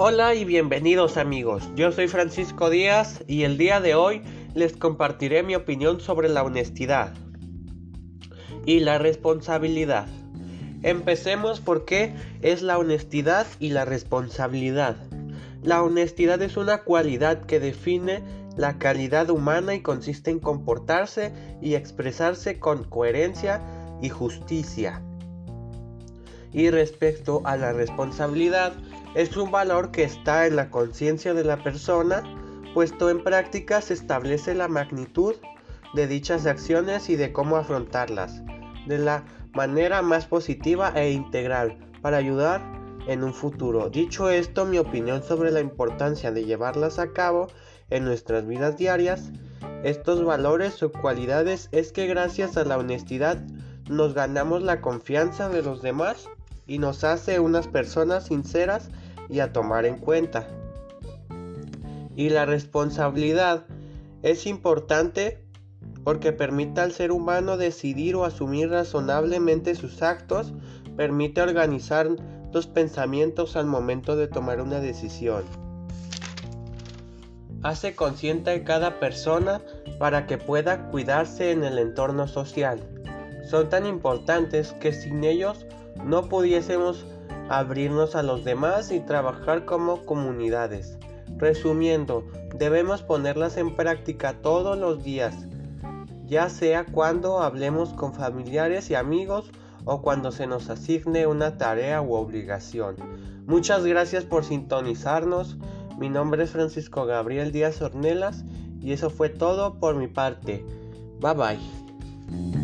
Hola y bienvenidos amigos, yo soy Francisco Díaz y el día de hoy les compartiré mi opinión sobre la honestidad y la responsabilidad. Empecemos por qué es la honestidad y la responsabilidad. La honestidad es una cualidad que define la calidad humana y consiste en comportarse y expresarse con coherencia y justicia. Y respecto a la responsabilidad, es un valor que está en la conciencia de la persona, puesto en práctica se establece la magnitud de dichas acciones y de cómo afrontarlas, de la manera más positiva e integral, para ayudar en un futuro. Dicho esto, mi opinión sobre la importancia de llevarlas a cabo en nuestras vidas diarias, estos valores o cualidades es que gracias a la honestidad nos ganamos la confianza de los demás y nos hace unas personas sinceras y a tomar en cuenta. Y la responsabilidad es importante porque permite al ser humano decidir o asumir razonablemente sus actos, permite organizar los pensamientos al momento de tomar una decisión. Hace consciente a cada persona para que pueda cuidarse en el entorno social. Son tan importantes que sin ellos no pudiésemos abrirnos a los demás y trabajar como comunidades. Resumiendo, debemos ponerlas en práctica todos los días, ya sea cuando hablemos con familiares y amigos o cuando se nos asigne una tarea u obligación. Muchas gracias por sintonizarnos. Mi nombre es Francisco Gabriel Díaz Ornelas y eso fue todo por mi parte. Bye bye.